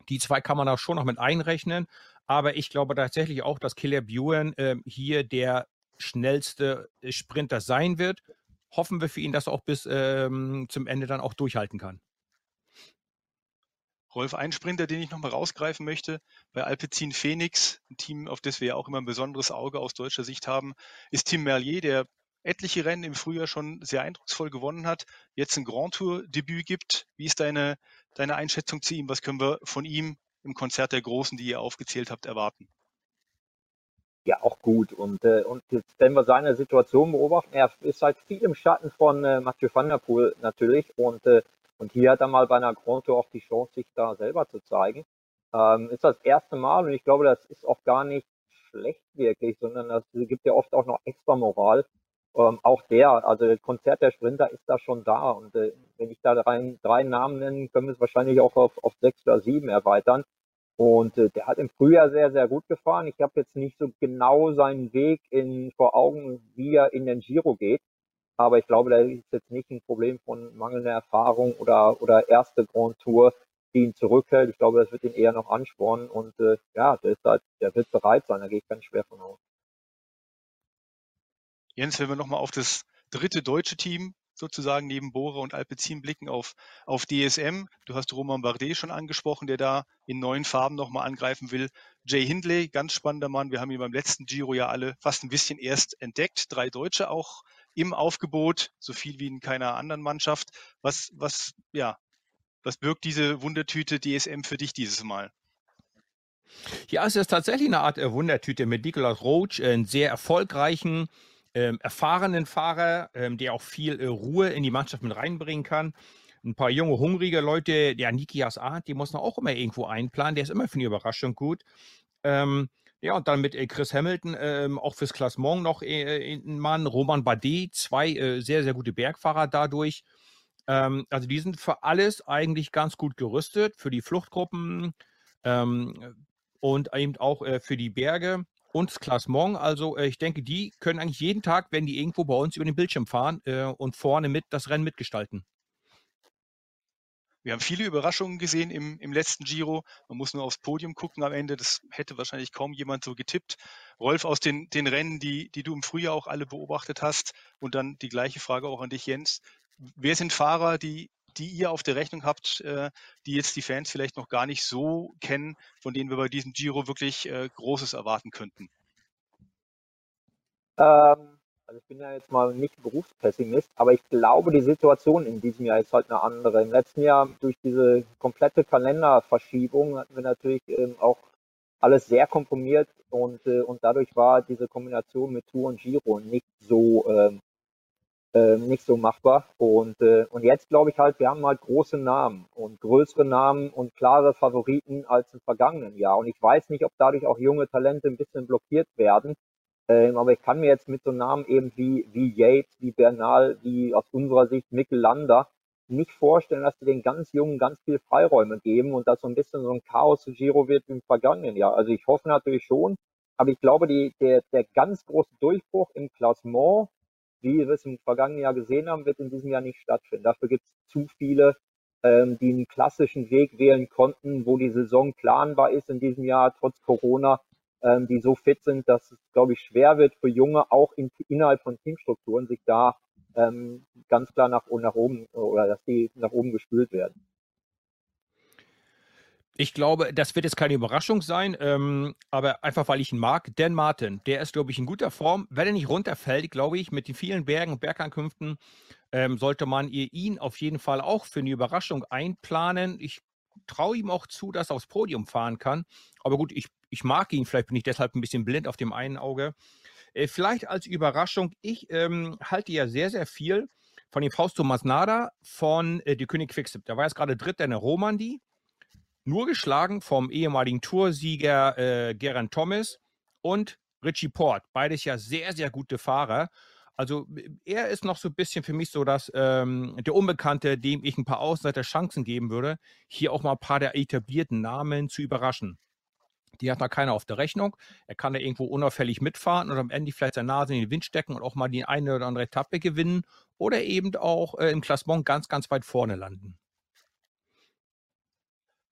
Die zwei kann man auch schon noch mit einrechnen. Aber ich glaube tatsächlich auch, dass Caleb Ewan äh, hier der schnellste äh, Sprinter sein wird. Hoffen wir für ihn, dass er auch bis ähm, zum Ende dann auch durchhalten kann. Rolf, ein Sprinter, den ich nochmal rausgreifen möchte, bei Alpecin Phoenix, ein Team, auf das wir ja auch immer ein besonderes Auge aus deutscher Sicht haben, ist Tim Merlier, der etliche Rennen im Frühjahr schon sehr eindrucksvoll gewonnen hat, jetzt ein Grand Tour-Debüt gibt. Wie ist deine, deine Einschätzung zu ihm? Was können wir von ihm im Konzert der Großen, die ihr aufgezählt habt, erwarten? Ja, auch gut. Und, äh, und jetzt, wenn wir seine Situation beobachten, er ist halt viel im Schatten von äh, Mathieu van der Poel natürlich. Und, äh, und hier hat er mal bei einer Grand Tour auch die Chance, sich da selber zu zeigen. Ähm, ist das erste Mal und ich glaube, das ist auch gar nicht schlecht wirklich, sondern das gibt ja oft auch noch extra Moral. Ähm, auch der, also das Konzert der Sprinter ist da schon da. Und äh, wenn ich da drei, drei Namen nenne, können wir es wahrscheinlich auch auf, auf sechs oder sieben erweitern. Und äh, der hat im Frühjahr sehr, sehr gut gefahren. Ich habe jetzt nicht so genau seinen Weg in, vor Augen, wie er in den Giro geht. Aber ich glaube, da ist jetzt nicht ein Problem von mangelnder Erfahrung oder, oder erste Grand Tour, die ihn zurückhält. Ich glaube, das wird ihn eher noch anspornen. Und äh, ja, der, ist halt, der wird bereit sein, da gehe ich ganz schwer von aus. Jens, wenn wir nochmal auf das dritte deutsche Team sozusagen neben Bora und Alpecin blicken auf, auf DSM. Du hast Roman Bardet schon angesprochen, der da in neuen Farben nochmal angreifen will. Jay Hindley, ganz spannender Mann. Wir haben ihn beim letzten Giro ja alle fast ein bisschen erst entdeckt. Drei Deutsche auch im Aufgebot, so viel wie in keiner anderen Mannschaft. Was, was, ja, was birgt diese Wundertüte DSM für dich dieses Mal? Ja, es ist tatsächlich eine Art äh, Wundertüte mit Nicolas Roach, äh, einen sehr erfolgreichen, ähm, erfahrenen Fahrer, ähm, der auch viel äh, Ruhe in die Mannschaft mit reinbringen kann. Ein paar junge, hungrige Leute, der Nikias Art, die muss man auch immer irgendwo einplanen, der ist immer für eine Überraschung gut. Ähm, ja, und dann mit äh, Chris Hamilton, ähm, auch fürs Klassement noch äh, ein Mann, Roman Bardet, zwei äh, sehr, sehr gute Bergfahrer dadurch. Ähm, also die sind für alles eigentlich ganz gut gerüstet, für die Fluchtgruppen ähm, und eben auch äh, für die Berge und das Klassement. Also äh, ich denke, die können eigentlich jeden Tag, wenn die irgendwo bei uns über den Bildschirm fahren äh, und vorne mit das Rennen mitgestalten. Wir haben viele Überraschungen gesehen im, im letzten Giro. Man muss nur aufs Podium gucken am Ende. Das hätte wahrscheinlich kaum jemand so getippt. Rolf, aus den, den Rennen, die, die du im Frühjahr auch alle beobachtet hast, und dann die gleiche Frage auch an dich, Jens. Wer sind Fahrer, die, die ihr auf der Rechnung habt, äh, die jetzt die Fans vielleicht noch gar nicht so kennen, von denen wir bei diesem Giro wirklich äh, Großes erwarten könnten? Ähm, also ich bin ja jetzt mal nicht Berufspessimist, aber ich glaube, die Situation in diesem Jahr ist halt eine andere. Im letzten Jahr durch diese komplette Kalenderverschiebung hatten wir natürlich ähm, auch alles sehr komprimiert und, äh, und dadurch war diese Kombination mit Tour und Giro nicht so ähm, äh, nicht so machbar. Und, äh, und jetzt glaube ich halt, wir haben halt große Namen und größere Namen und klare Favoriten als im vergangenen Jahr. Und ich weiß nicht, ob dadurch auch junge Talente ein bisschen blockiert werden. Ähm, aber ich kann mir jetzt mit so Namen eben wie, wie Yates, wie Bernal, wie aus unserer Sicht Mikkel Lander nicht vorstellen, dass die den ganz Jungen ganz viel Freiräume geben und dass so ein bisschen so ein Chaos Giro wird wie im vergangenen Jahr. Also ich hoffe natürlich schon, aber ich glaube, die, der, der ganz große Durchbruch im Klassement wie wir es im vergangenen Jahr gesehen haben, wird in diesem Jahr nicht stattfinden. Dafür gibt es zu viele, ähm, die einen klassischen Weg wählen konnten, wo die Saison planbar ist in diesem Jahr, trotz Corona, ähm, die so fit sind, dass es, glaube ich, schwer wird für Junge, auch in, innerhalb von Teamstrukturen, sich da ähm, ganz klar nach, nach oben oder dass die nach oben gespült werden. Ich glaube, das wird jetzt keine Überraschung sein, ähm, aber einfach weil ich ihn mag. Dan Martin, der ist, glaube ich, in guter Form. Wenn er nicht runterfällt, glaube ich, mit den vielen Bergen und Bergankünften, ähm, sollte man ihn auf jeden Fall auch für eine Überraschung einplanen. Ich traue ihm auch zu, dass er aufs Podium fahren kann. Aber gut, ich, ich mag ihn, vielleicht bin ich deshalb ein bisschen blind auf dem einen Auge. Äh, vielleicht als Überraschung, ich ähm, halte ja sehr, sehr viel von dem Fausto Masnada von äh, Die König Quickstep. Da war jetzt gerade Dritter in der Romandie nur geschlagen vom ehemaligen Toursieger äh, Geraint Thomas und Richie Port. Beides ja sehr, sehr gute Fahrer. Also er ist noch so ein bisschen für mich so dass ähm, der Unbekannte, dem ich ein paar Außenseiter Chancen geben würde, hier auch mal ein paar der etablierten Namen zu überraschen. Die hat da keiner auf der Rechnung. Er kann da irgendwo unauffällig mitfahren und am Ende vielleicht seine Nase in den Wind stecken und auch mal die eine oder andere Etappe gewinnen oder eben auch äh, im Klassement ganz, ganz weit vorne landen.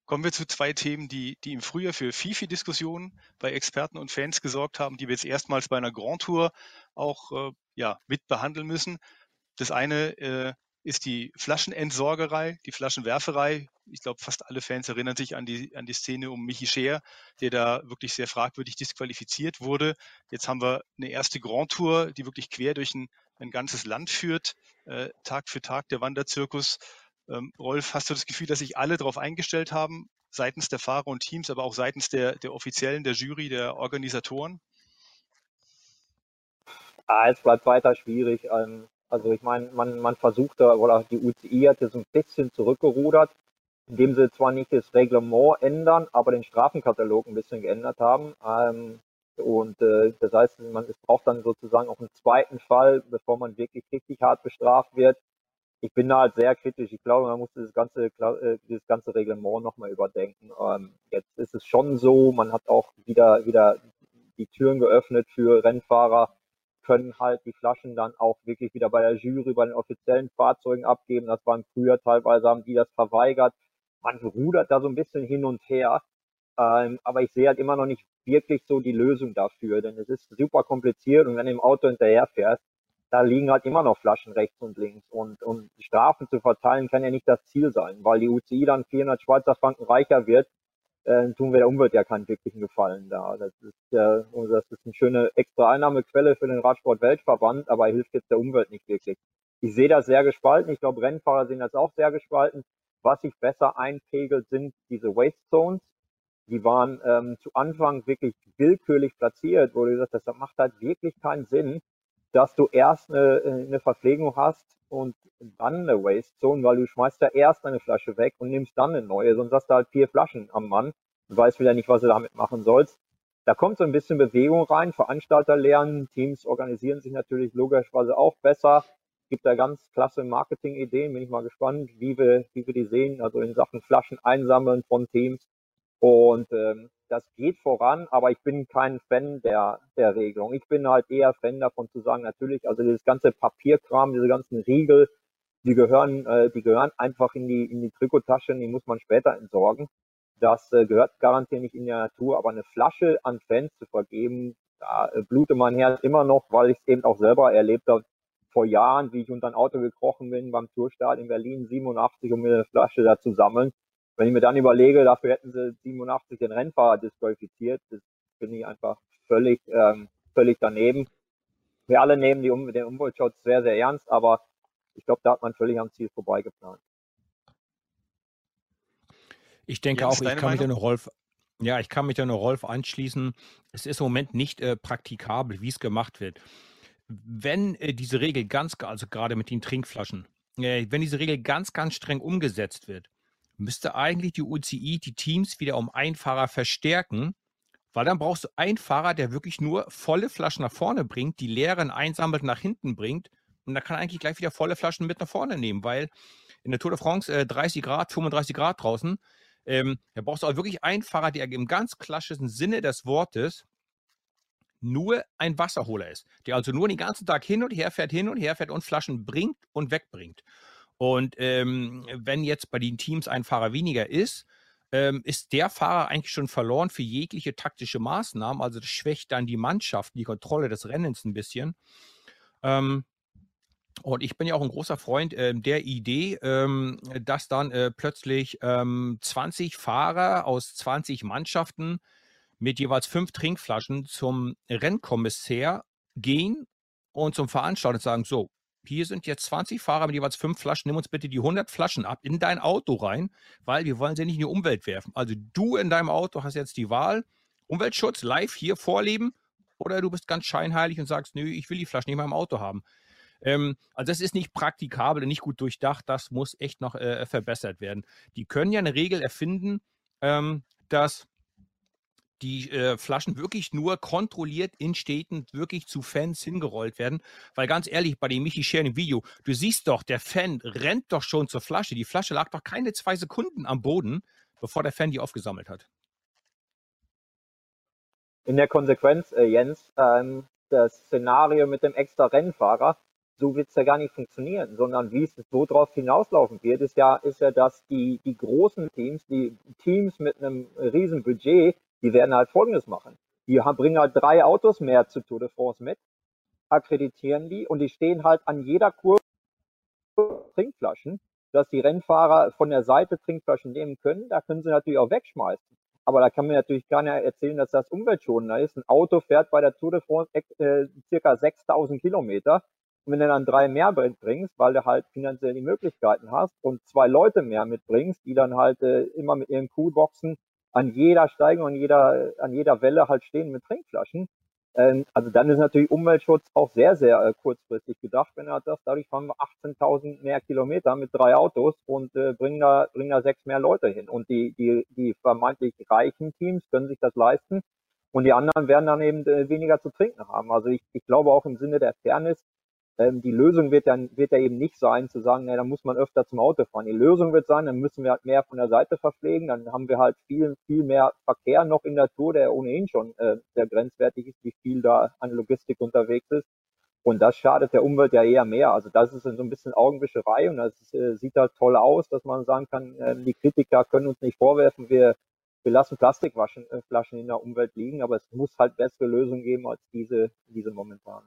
Kommen wir zu zwei Themen, die, die im Frühjahr für viel, viel Diskussionen bei Experten und Fans gesorgt haben, die wir jetzt erstmals bei einer Grand Tour auch äh, ja, mit behandeln müssen. Das eine äh, ist die Flaschenentsorgerei, die Flaschenwerferei. Ich glaube, fast alle Fans erinnern sich an die, an die Szene um Michi Scheer, der da wirklich sehr fragwürdig disqualifiziert wurde. Jetzt haben wir eine erste Grand Tour, die wirklich quer durch ein, ein ganzes Land führt, äh, Tag für Tag der Wanderzirkus. Ähm, Rolf, hast du das Gefühl, dass sich alle darauf eingestellt haben, seitens der Fahrer und Teams, aber auch seitens der, der Offiziellen, der Jury, der Organisatoren? Ah, es bleibt weiter schwierig. Ähm, also ich meine, man, man versucht da, oder die UCI hat jetzt ein bisschen zurückgerudert, indem sie zwar nicht das Reglement ändern, aber den Strafenkatalog ein bisschen geändert haben. Ähm, und äh, das heißt, man es braucht dann sozusagen auch einen zweiten Fall, bevor man wirklich richtig hart bestraft wird, ich bin da halt sehr kritisch. Ich glaube, man muss dieses ganze, äh, dieses ganze Reglement nochmal überdenken. Ähm, jetzt ist es schon so, man hat auch wieder, wieder die Türen geöffnet für Rennfahrer, können halt die Flaschen dann auch wirklich wieder bei der Jury, bei den offiziellen Fahrzeugen abgeben. Das war im Frühjahr teilweise, haben die das verweigert. Man rudert da so ein bisschen hin und her. Ähm, aber ich sehe halt immer noch nicht wirklich so die Lösung dafür, denn es ist super kompliziert und wenn du im Auto hinterher fährst, da liegen halt immer noch Flaschen rechts und links. Und, und Strafen zu verteilen kann ja nicht das Ziel sein, weil die UCI dann 400 Schweizer Franken reicher wird, äh, tun wir der Umwelt ja keinen wirklichen Gefallen da. Das ist, äh, das ist eine schöne extra Einnahmequelle für den Radsport-Weltverband, aber hilft jetzt der Umwelt nicht wirklich. Ich sehe das sehr gespalten. Ich glaube, Rennfahrer sehen das auch sehr gespalten. Was sich besser einpegelt, sind diese Waste Zones. Die waren ähm, zu Anfang wirklich willkürlich platziert, wo du gesagt hast, das macht halt wirklich keinen Sinn, dass du erst eine, eine Verpflegung hast und dann eine Waste Zone, weil du schmeißt ja erst eine Flasche weg und nimmst dann eine neue, sonst hast du halt vier Flaschen am Mann und weißt wieder nicht, was du damit machen sollst. Da kommt so ein bisschen Bewegung rein, Veranstalter lernen, Teams organisieren sich natürlich logischerweise auch besser. Gibt da ganz klasse Marketing-Ideen, bin ich mal gespannt, wie wir, wie wir die sehen, also in Sachen Flaschen einsammeln von Teams. Und ähm, das geht voran, aber ich bin kein Fan der, der Regelung. Ich bin halt eher Fan davon zu sagen, natürlich, also dieses ganze Papierkram, diese ganzen Riegel, die gehören, äh, die gehören einfach in die, in die Trikottasche, die muss man später entsorgen. Das äh, gehört garantiert nicht in der Natur, aber eine Flasche an Fans zu vergeben, da äh, blute mein Herz immer noch, weil ich es eben auch selber erlebt habe vor Jahren, wie ich unter ein Auto gekrochen bin beim Tourstart in Berlin 87, um mir eine Flasche da zu sammeln. Wenn ich mir dann überlege, dafür hätten sie 87 den Rennfahrer disqualifiziert, das finde ich einfach völlig, ähm, völlig daneben. Wir alle nehmen die, den Umweltschutz sehr, sehr ernst, aber ich glaube, da hat man völlig am Ziel vorbeigeplant. Ich denke Jens, auch, ich kann mich nur Rolf, ja, ich kann mich da nur Rolf anschließen. Es ist im Moment nicht äh, praktikabel, wie es gemacht wird. Wenn äh, diese Regel ganz, also gerade mit den Trinkflaschen, äh, wenn diese Regel ganz, ganz streng umgesetzt wird, müsste eigentlich die UCI die Teams wieder um einen Fahrer verstärken, weil dann brauchst du einen Fahrer, der wirklich nur volle Flaschen nach vorne bringt, die leeren einsammelt nach hinten bringt und dann kann er eigentlich gleich wieder volle Flaschen mit nach vorne nehmen, weil in der Tour de France äh, 30 Grad, 35 Grad draußen, ähm, da brauchst du auch wirklich einen Fahrer, der im ganz klassischen Sinne des Wortes nur ein Wasserholer ist, der also nur den ganzen Tag hin und her fährt, hin und her fährt und Flaschen bringt und wegbringt. Und ähm, wenn jetzt bei den Teams ein Fahrer weniger ist, ähm, ist der Fahrer eigentlich schon verloren für jegliche taktische Maßnahmen. Also das schwächt dann die Mannschaft, die Kontrolle des Rennens ein bisschen. Ähm, und ich bin ja auch ein großer Freund äh, der Idee, ähm, dass dann äh, plötzlich ähm, 20 Fahrer aus 20 Mannschaften mit jeweils fünf Trinkflaschen zum Rennkommissär gehen und zum Veranstalter sagen, so, hier sind jetzt 20 Fahrer mit jeweils fünf Flaschen, nimm uns bitte die 100 Flaschen ab in dein Auto rein, weil wir wollen sie nicht in die Umwelt werfen. Also du in deinem Auto hast jetzt die Wahl, Umweltschutz live hier vorleben oder du bist ganz scheinheilig und sagst, nö, ich will die Flaschen nicht mehr im Auto haben. Ähm, also das ist nicht praktikabel und nicht gut durchdacht, das muss echt noch äh, verbessert werden. Die können ja eine Regel erfinden, ähm, dass die äh, Flaschen wirklich nur kontrolliert in Städten wirklich zu Fans hingerollt werden. Weil ganz ehrlich, bei dem Michi Scher im Video, du siehst doch, der Fan rennt doch schon zur Flasche. Die Flasche lag doch keine zwei Sekunden am Boden, bevor der Fan die aufgesammelt hat. In der Konsequenz, äh, Jens, ähm, das Szenario mit dem extra Rennfahrer, so wird es ja gar nicht funktionieren, sondern wie es worauf hinauslaufen wird, ist ja, ist ja, dass die, die großen Teams, die Teams mit einem riesen Budget, die werden halt Folgendes machen. Die bringen halt drei Autos mehr zu Tour de France mit, akkreditieren die und die stehen halt an jeder Kurve Trinkflaschen, dass die Rennfahrer von der Seite Trinkflaschen nehmen können. Da können sie natürlich auch wegschmeißen. Aber da kann man natürlich gar nicht erzählen, dass das umweltschonender ist. Ein Auto fährt bei der Tour de France äh, circa 6000 Kilometer. Und wenn du dann drei mehr bringst, weil du halt finanziell die Möglichkeiten hast und zwei Leute mehr mitbringst, die dann halt äh, immer mit ihren Coolboxen an jeder Steigung, an jeder, an jeder Welle halt stehen mit Trinkflaschen. Ähm, also dann ist natürlich Umweltschutz auch sehr, sehr äh, kurzfristig gedacht, wenn er das, dadurch fahren wir 18.000 mehr Kilometer mit drei Autos und äh, bringen da, bringen da sechs mehr Leute hin. Und die, die, die vermeintlich reichen Teams können sich das leisten und die anderen werden dann eben äh, weniger zu trinken haben. Also ich, ich glaube auch im Sinne der Fairness ähm, die Lösung wird dann wird ja eben nicht sein, zu sagen, na, dann muss man öfter zum Auto fahren. Die Lösung wird sein, dann müssen wir halt mehr von der Seite verpflegen, dann haben wir halt viel, viel mehr Verkehr noch in der Tour, der ohnehin schon äh, sehr grenzwertig ist, wie viel da an Logistik unterwegs ist. Und das schadet der Umwelt ja eher mehr. Also das ist so ein bisschen Augenwischerei und das äh, sieht halt toll aus, dass man sagen kann, äh, die Kritiker können uns nicht vorwerfen, wir, wir lassen Plastikflaschen äh, in der Umwelt liegen, aber es muss halt bessere Lösungen geben als diese, diese momentan.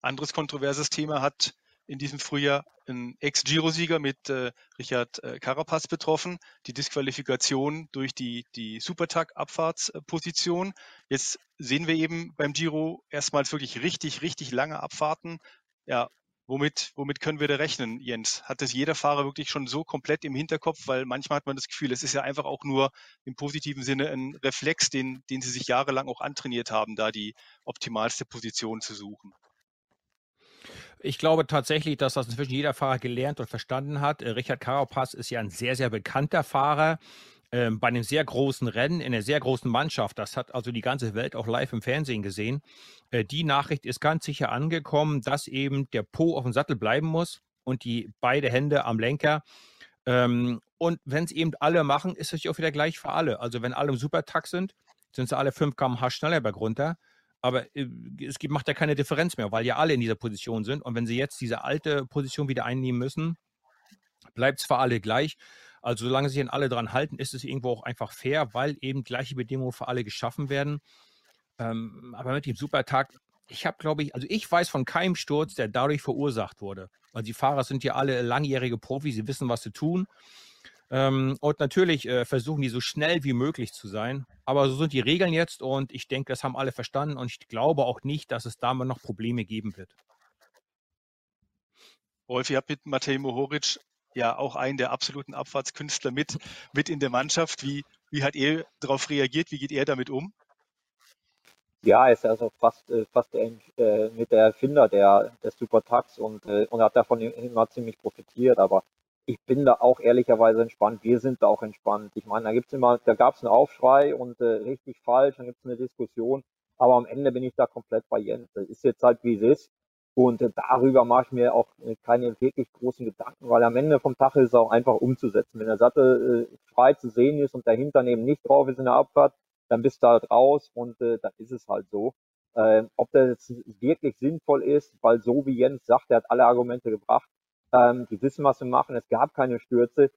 Anderes kontroverses Thema hat in diesem Frühjahr ein Ex-Giro-Sieger mit äh, Richard äh, Carapaz betroffen, die Disqualifikation durch die, die Supertag-Abfahrtsposition. Jetzt sehen wir eben beim Giro erstmals wirklich richtig, richtig lange Abfahrten. Ja, womit, womit können wir da rechnen, Jens? Hat das jeder Fahrer wirklich schon so komplett im Hinterkopf? Weil manchmal hat man das Gefühl, es ist ja einfach auch nur im positiven Sinne ein Reflex, den, den sie sich jahrelang auch antrainiert haben, da die optimalste Position zu suchen. Ich glaube tatsächlich, dass das inzwischen jeder Fahrer gelernt und verstanden hat. Äh, Richard Carapaz ist ja ein sehr, sehr bekannter Fahrer ähm, bei einem sehr großen Rennen in einer sehr großen Mannschaft. Das hat also die ganze Welt auch live im Fernsehen gesehen. Äh, die Nachricht ist ganz sicher angekommen, dass eben der Po auf dem Sattel bleiben muss und die beide Hände am Lenker. Ähm, und wenn es eben alle machen, ist es ja auch wieder gleich für alle. Also wenn alle im Supertakt sind, sind sie alle 5 km/h schneller bergunter. Aber äh, es gibt, macht ja keine Differenz mehr, weil ja alle in dieser Position sind. Und wenn sie jetzt diese alte Position wieder einnehmen müssen, bleibt es für alle gleich. Also solange sich alle dran halten, ist es irgendwo auch einfach fair, weil eben gleiche Bedingungen für alle geschaffen werden. Ähm, aber mit dem Supertag, ich habe, glaube ich, also ich weiß von keinem Sturz, der dadurch verursacht wurde. Weil die Fahrer sind ja alle langjährige Profis, sie wissen, was sie tun. Ähm, und natürlich äh, versuchen die so schnell wie möglich zu sein. Aber so sind die Regeln jetzt und ich denke, das haben alle verstanden und ich glaube auch nicht, dass es damit noch Probleme geben wird. Rolf, ihr habt mit Matej Mohoric ja auch einen der absoluten Abfahrtskünstler mit, mit in der Mannschaft. Wie, wie hat er darauf reagiert? Wie geht er damit um? Ja, er ist also fast, äh, fast der, äh, mit der Erfinder der, des Supertax und, äh, und hat davon immer ziemlich profitiert. Aber ich bin da auch ehrlicherweise entspannt. Wir sind da auch entspannt. Ich meine, da gibt's immer, da gab's einen Aufschrei und äh, richtig falsch, dann gibt's eine Diskussion. Aber am Ende bin ich da komplett bei Jens. Das ist jetzt halt wie es ist. Und äh, darüber mache ich mir auch äh, keine wirklich großen Gedanken, weil am Ende vom Tag ist es auch einfach umzusetzen. Wenn der Sattel äh, frei zu sehen ist und dahinter neben nicht drauf ist in der Abfahrt, dann bist du halt raus und äh, dann ist es halt so. Ähm, ob das jetzt wirklich sinnvoll ist, weil so wie Jens sagt, er hat alle Argumente gebracht, ähm, die wissen, was sie machen. Es gab keine Stürze.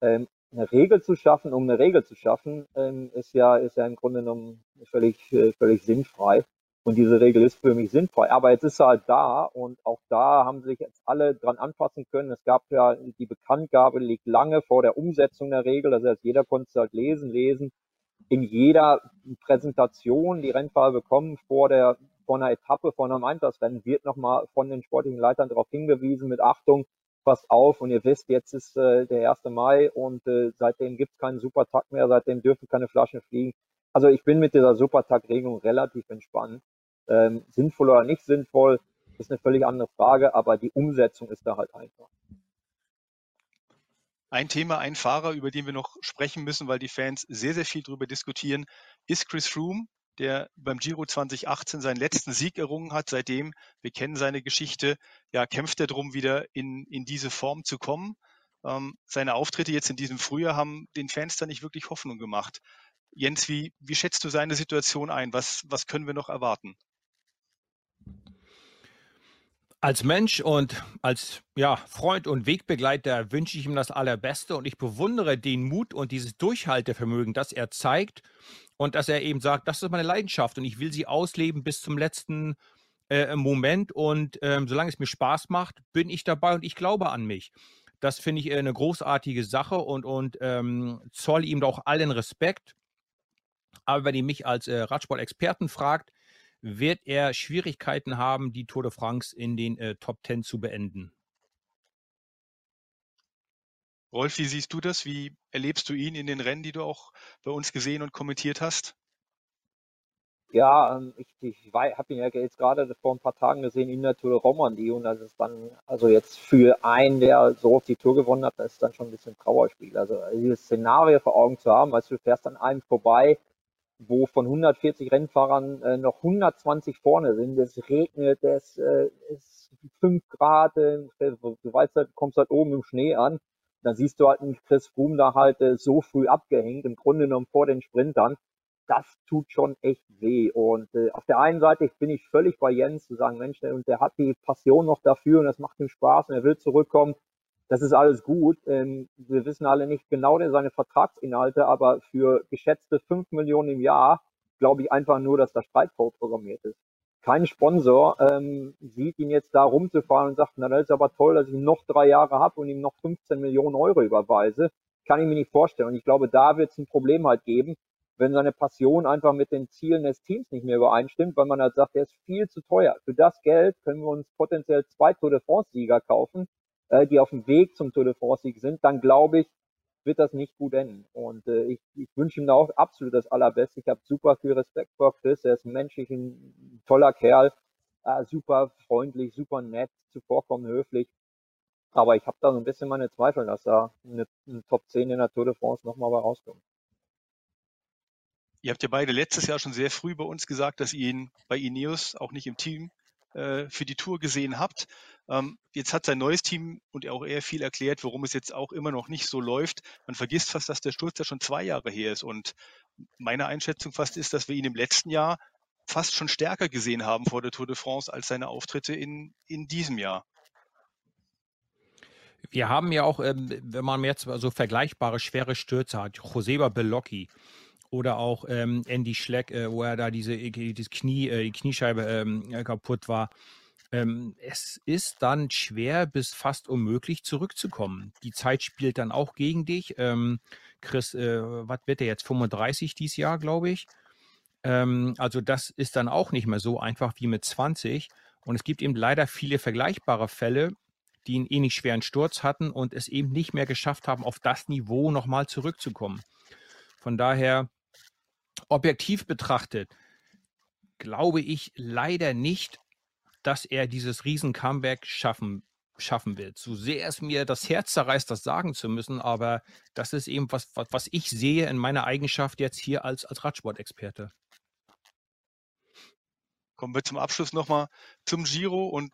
Ähm, eine Regel zu schaffen, um eine Regel zu schaffen, ähm, ist ja ist ja im Grunde genommen völlig äh, völlig sinnfrei. Und diese Regel ist für mich sinnfrei. Aber jetzt ist sie halt da und auch da haben sich jetzt alle dran anpassen können. Es gab ja die Bekanntgabe liegt lange vor der Umsetzung der Regel. Das heißt, jeder konnte es halt lesen, lesen. In jeder Präsentation, die Rennfahrer bekommen vor der vor einer Etappe, vor einem Einsatzrennen, wird nochmal von den sportlichen Leitern darauf hingewiesen mit Achtung, passt auf und ihr wisst, jetzt ist äh, der 1. Mai und äh, seitdem gibt es keinen Supertag mehr, seitdem dürfen keine Flaschen fliegen. Also ich bin mit dieser Supertag-Regelung relativ entspannt. Ähm, sinnvoll oder nicht sinnvoll, ist eine völlig andere Frage, aber die Umsetzung ist da halt einfach. Ein Thema, ein Fahrer, über den wir noch sprechen müssen, weil die Fans sehr, sehr viel darüber diskutieren, ist Chris Froome der beim Giro 2018 seinen letzten Sieg errungen hat. Seitdem, wir kennen seine Geschichte, ja, kämpft er darum, wieder in, in diese Form zu kommen. Ähm, seine Auftritte jetzt in diesem Frühjahr haben den Fans da nicht wirklich Hoffnung gemacht. Jens, wie, wie schätzt du seine Situation ein? Was, was können wir noch erwarten? Als Mensch und als ja, Freund und Wegbegleiter wünsche ich ihm das Allerbeste und ich bewundere den Mut und dieses Durchhaltevermögen, das er zeigt und dass er eben sagt, das ist meine Leidenschaft und ich will sie ausleben bis zum letzten äh, Moment und ähm, solange es mir Spaß macht, bin ich dabei und ich glaube an mich. Das finde ich äh, eine großartige Sache und, und ähm, zoll ihm doch allen Respekt. Aber wenn ihr mich als äh, Radsport-Experten fragt, wird er Schwierigkeiten haben, die Tour de France in den äh, Top Ten zu beenden. Rolf, wie siehst du das? Wie erlebst du ihn in den Rennen, die du auch bei uns gesehen und kommentiert hast? Ja, ähm, ich, ich habe ihn ja jetzt gerade vor ein paar Tagen gesehen in der Tour de Romandie und das ist dann, also jetzt für einen, der so auf die Tour gewonnen hat, das ist dann schon ein bisschen Trauerspiel. Also dieses Szenario vor Augen zu haben, weißt du, du fährst an einem vorbei, wo von 140 Rennfahrern äh, noch 120 vorne sind, es regnet, es äh, ist 5 Grad, äh, du weißt halt, kommst halt oben im Schnee an dann siehst du halt einen Chris Froome da halt äh, so früh abgehängt, im Grunde genommen vor den Sprintern. Das tut schon echt weh. Und äh, auf der einen Seite bin ich völlig bei Jens zu sagen, Mensch, der, und der hat die Passion noch dafür und das macht ihm Spaß und er will zurückkommen. Das ist alles gut. Ähm, wir wissen alle nicht genau seine Vertragsinhalte, aber für geschätzte fünf Millionen im Jahr glaube ich einfach nur, dass das Streitcode programmiert ist. Kein Sponsor ähm, sieht ihn jetzt da rumzufahren und sagt, na, das ist aber toll, dass ich noch drei Jahre habe und ihm noch 15 Millionen Euro überweise. Kann ich mir nicht vorstellen. Und ich glaube, da wird es ein Problem halt geben, wenn seine Passion einfach mit den Zielen des Teams nicht mehr übereinstimmt, weil man halt sagt, der ist viel zu teuer. Für das Geld können wir uns potenziell zwei Tour de France-Sieger kaufen, äh, die auf dem Weg zum Tour de France-Sieg sind. Dann glaube ich, wird das nicht gut enden. Und äh, ich, ich wünsche ihm da auch absolut das Allerbeste. Ich habe super viel Respekt vor Chris. Er ist menschlich ein toller Kerl, äh, super freundlich, super nett, zuvorkommend, höflich. Aber ich habe da so ein bisschen meine Zweifel, dass da eine, eine Top 10 in der Tour de France nochmal bei rauskommt. Ihr habt ja beide letztes Jahr schon sehr früh bei uns gesagt, dass ihr ihn bei Ineos auch nicht im Team äh, für die Tour gesehen habt. Ähm, jetzt hat sein neues Team und auch er viel erklärt, warum es jetzt auch immer noch nicht so läuft. Man vergisst fast, dass der Sturz ja schon zwei Jahre her ist. Und meine Einschätzung fast ist, dass wir ihn im letzten Jahr fast schon stärker gesehen haben vor der Tour de France als seine Auftritte in, in diesem Jahr. Wir haben ja auch, ähm, wenn man jetzt so vergleichbare schwere Stürze hat, Joseba Bellocchi, oder auch ähm, Andy Schleck, äh, wo er da diese, äh, das Knie, äh, Kniescheibe ähm, äh, kaputt war. Ähm, es ist dann schwer bis fast unmöglich zurückzukommen. Die Zeit spielt dann auch gegen dich. Ähm, Chris, äh, was wird er jetzt? 35 dieses Jahr, glaube ich. Ähm, also das ist dann auch nicht mehr so einfach wie mit 20. Und es gibt eben leider viele vergleichbare Fälle, die einen ähnlich schweren Sturz hatten und es eben nicht mehr geschafft haben, auf das Niveau nochmal zurückzukommen. Von daher objektiv betrachtet glaube ich leider nicht, dass er dieses Riesen-Comeback schaffen, schaffen wird. So sehr es mir das Herz zerreißt, das sagen zu müssen, aber das ist eben was, was, was ich sehe in meiner Eigenschaft jetzt hier als, als Radsportexperte. Kommen wir zum Abschluss nochmal zum Giro und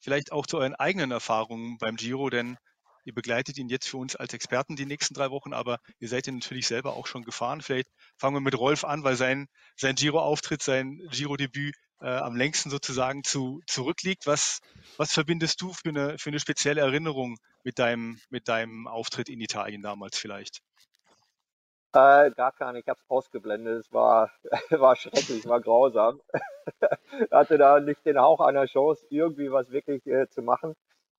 vielleicht auch zu euren eigenen Erfahrungen beim Giro, denn Ihr begleitet ihn jetzt für uns als Experten die nächsten drei Wochen, aber ihr seid ja natürlich selber auch schon gefahren. Vielleicht fangen wir mit Rolf an, weil sein, sein Giro-Auftritt, sein Giro-Debüt äh, am längsten sozusagen zu, zurückliegt. Was, was verbindest du für eine, für eine spezielle Erinnerung mit deinem, mit deinem Auftritt in Italien damals vielleicht? Äh, gar keine, ich habe es ausgeblendet. Es war, war schrecklich, war grausam. Hatte da nicht den Hauch einer Chance, irgendwie was wirklich äh, zu machen.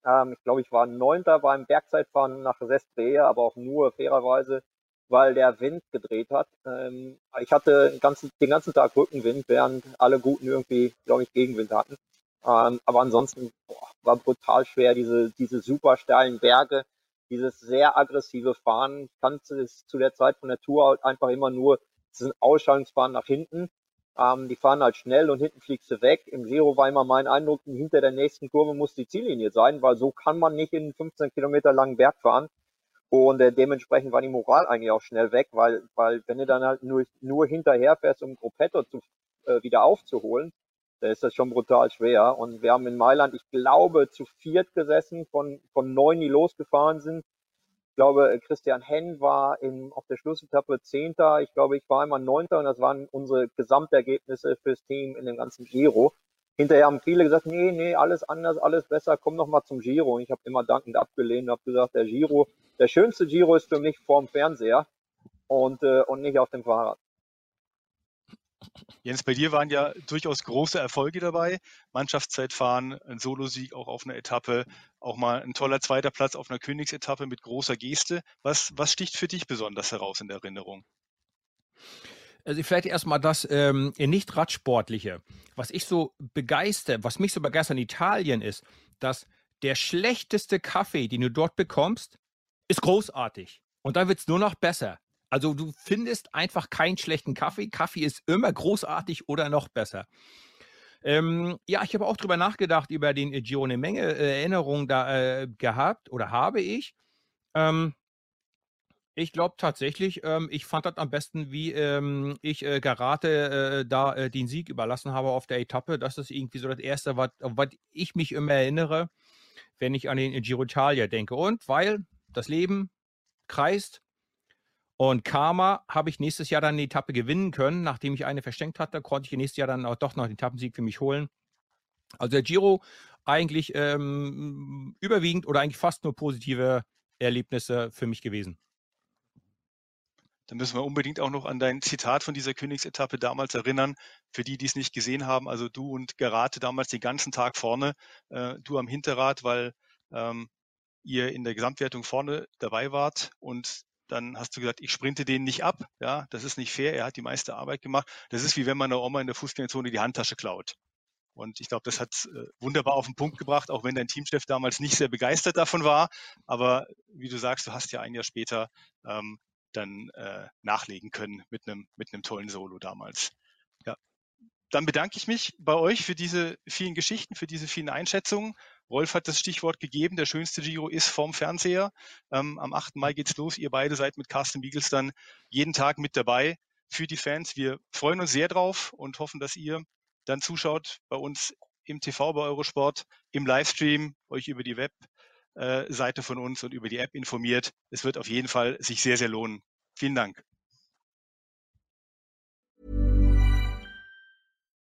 Ähm, ich glaube, ich war Neunter beim Bergzeitfahren nach Sestrea, aber auch nur fairerweise, weil der Wind gedreht hat. Ähm, ich hatte den ganzen, den ganzen Tag Rückenwind, während alle Guten irgendwie, glaube ich, Gegenwind hatten. Ähm, aber ansonsten boah, war brutal schwer, diese, diese super steilen Berge, dieses sehr aggressive Fahren. Ich kannte es zu der Zeit von der Tour halt einfach immer nur diesen Ausschaltungsfahren nach hinten ähm, die fahren halt schnell und hinten fliegst du weg. Im Giro war immer mein Eindruck, hinter der nächsten Kurve muss die Ziellinie sein, weil so kann man nicht in einen 15 Kilometer langen Berg fahren. Und äh, dementsprechend war die Moral eigentlich auch schnell weg, weil, weil wenn du dann halt nur, nur hinterher fährst, um Gruppetto zu, äh, wieder aufzuholen, dann ist das schon brutal schwer. Und wir haben in Mailand, ich glaube, zu viert gesessen, von, von neun, die losgefahren sind glaube, Christian Henn war in, auf der Schlussetappe Zehnter. Ich glaube, ich war einmal Neunter und das waren unsere Gesamtergebnisse fürs Team in dem ganzen Giro. Hinterher haben viele gesagt, nee, nee, alles anders, alles besser, komm noch mal zum Giro. Und ich habe immer dankend abgelehnt und habe gesagt, der Giro, der schönste Giro ist für mich vorm Fernseher und, äh, und nicht auf dem Fahrrad. Jens, bei dir waren ja durchaus große Erfolge dabei. Mannschaftszeitfahren, ein Solosieg auch auf einer Etappe, auch mal ein toller zweiter Platz auf einer Königsetappe mit großer Geste. Was, was sticht für dich besonders heraus in der Erinnerung? Also vielleicht erstmal das ähm, nicht Radsportliche. Was ich so begeistert, was mich so begeistert in Italien ist, dass der schlechteste Kaffee, den du dort bekommst, ist großartig. Und dann wird es nur noch besser. Also du findest einfach keinen schlechten Kaffee. Kaffee ist immer großartig oder noch besser. Ähm, ja, ich habe auch drüber nachgedacht, über den Giro eine Menge äh, Erinnerungen da äh, gehabt oder habe ich. Ähm, ich glaube tatsächlich, ähm, ich fand das am besten, wie ähm, ich äh, Garate äh, da äh, den Sieg überlassen habe auf der Etappe. Das ist irgendwie so das Erste, was ich mich immer erinnere, wenn ich an den Giro Italia denke. Und weil das Leben kreist und Karma habe ich nächstes Jahr dann die Etappe gewinnen können. Nachdem ich eine verschenkt hatte, konnte ich nächstes Jahr dann auch doch noch den Etappensieg für mich holen. Also der Giro eigentlich ähm, überwiegend oder eigentlich fast nur positive Erlebnisse für mich gewesen. Dann müssen wir unbedingt auch noch an dein Zitat von dieser Königsetappe damals erinnern. Für die, die es nicht gesehen haben, also du und Gerate damals den ganzen Tag vorne, äh, du am Hinterrad, weil ähm, ihr in der Gesamtwertung vorne dabei wart und dann hast du gesagt, ich sprinte den nicht ab. Ja, das ist nicht fair. Er hat die meiste Arbeit gemacht. Das ist wie wenn man einer Oma in der Fußgängerzone die Handtasche klaut. Und ich glaube, das hat äh, wunderbar auf den Punkt gebracht, auch wenn dein Teamchef damals nicht sehr begeistert davon war. Aber wie du sagst, du hast ja ein Jahr später ähm, dann äh, nachlegen können mit einem mit einem tollen Solo damals. Ja. Dann bedanke ich mich bei euch für diese vielen Geschichten, für diese vielen Einschätzungen. Rolf hat das Stichwort gegeben, der schönste Giro ist vorm Fernseher. Ähm, am 8. Mai geht's los. Ihr beide seid mit Carsten Wiegels dann jeden Tag mit dabei für die Fans. Wir freuen uns sehr drauf und hoffen, dass ihr dann zuschaut bei uns im TV bei Eurosport, im Livestream, euch über die Webseite von uns und über die App informiert. Es wird auf jeden Fall sich sehr, sehr lohnen. Vielen Dank.